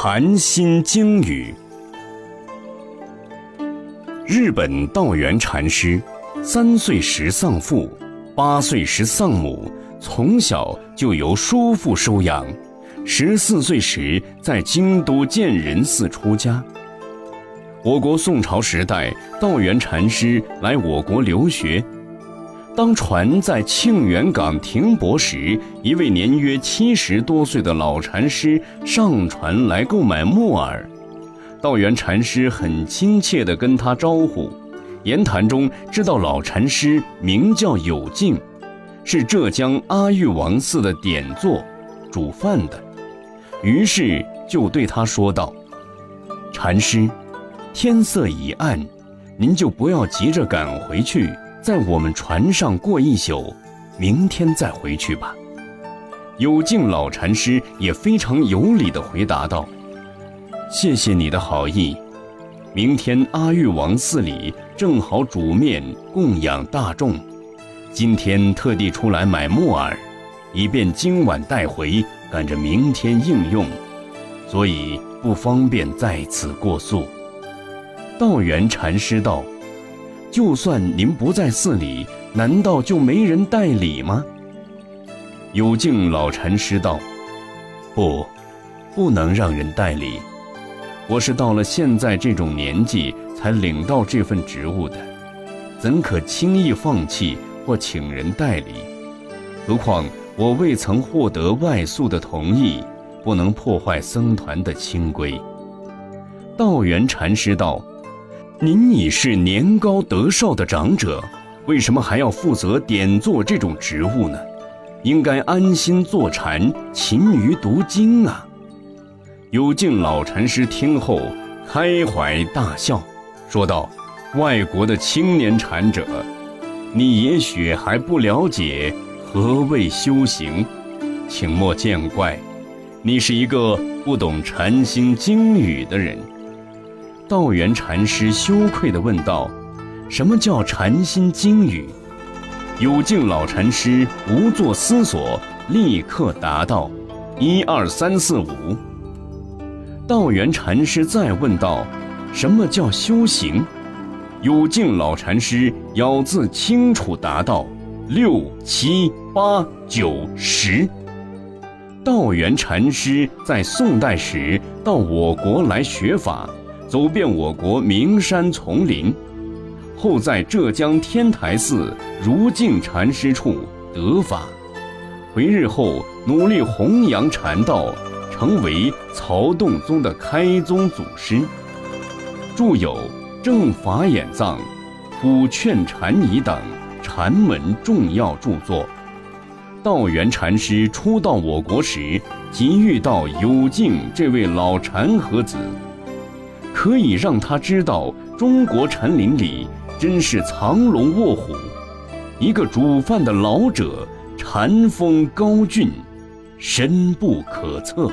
禅心经语。日本道元禅师，三岁时丧父，八岁时丧母，从小就由叔父收养。十四岁时在京都建仁寺出家。我国宋朝时代，道元禅师来我国留学。当船在庆元港停泊时，一位年约七十多岁的老禅师上船来购买木耳。道元禅师很亲切地跟他招呼，言谈中知道老禅师名叫有敬，是浙江阿育王寺的典座，煮饭的。于是就对他说道：“禅师，天色已暗，您就不要急着赶回去。”在我们船上过一宿，明天再回去吧。有敬老禅师也非常有礼地回答道：“谢谢你的好意，明天阿育王寺里正好煮面供养大众，今天特地出来买木耳，以便今晚带回，赶着明天应用，所以不方便在此过宿。”道元禅师道。就算您不在寺里，难道就没人代理吗？有敬老禅师道：“不，不能让人代理。我是到了现在这种年纪才领到这份职务的，怎可轻易放弃或请人代理？何况我未曾获得外宿的同意，不能破坏僧团的清规。”道元禅师道。您已是年高德少的长者，为什么还要负责点做这种职务呢？应该安心坐禅，勤于读经啊！有敬老禅师听后开怀大笑，说道：“外国的青年禅者，你也许还不了解何谓修行，请莫见怪。你是一个不懂禅心经语的人。”道元禅师羞愧地问道：“什么叫禅心经语？”有敬老禅师不作思索，立刻答道：“一二三四五。”道元禅师再问道：“什么叫修行？”有敬老禅师咬字清楚答道：“六七八九十。”道元禅师在宋代时到我国来学法。走遍我国名山丛林，后在浙江天台寺如敬禅师处得法，回日后努力弘扬禅道，成为曹洞宗的开宗祖师，著有《正法眼藏》《普劝禅仪》等禅门重要著作。道元禅师初到我国时，即遇到有敬这位老禅和子。可以让他知道，中国禅林里真是藏龙卧虎。一个煮饭的老者，禅风高峻，深不可测。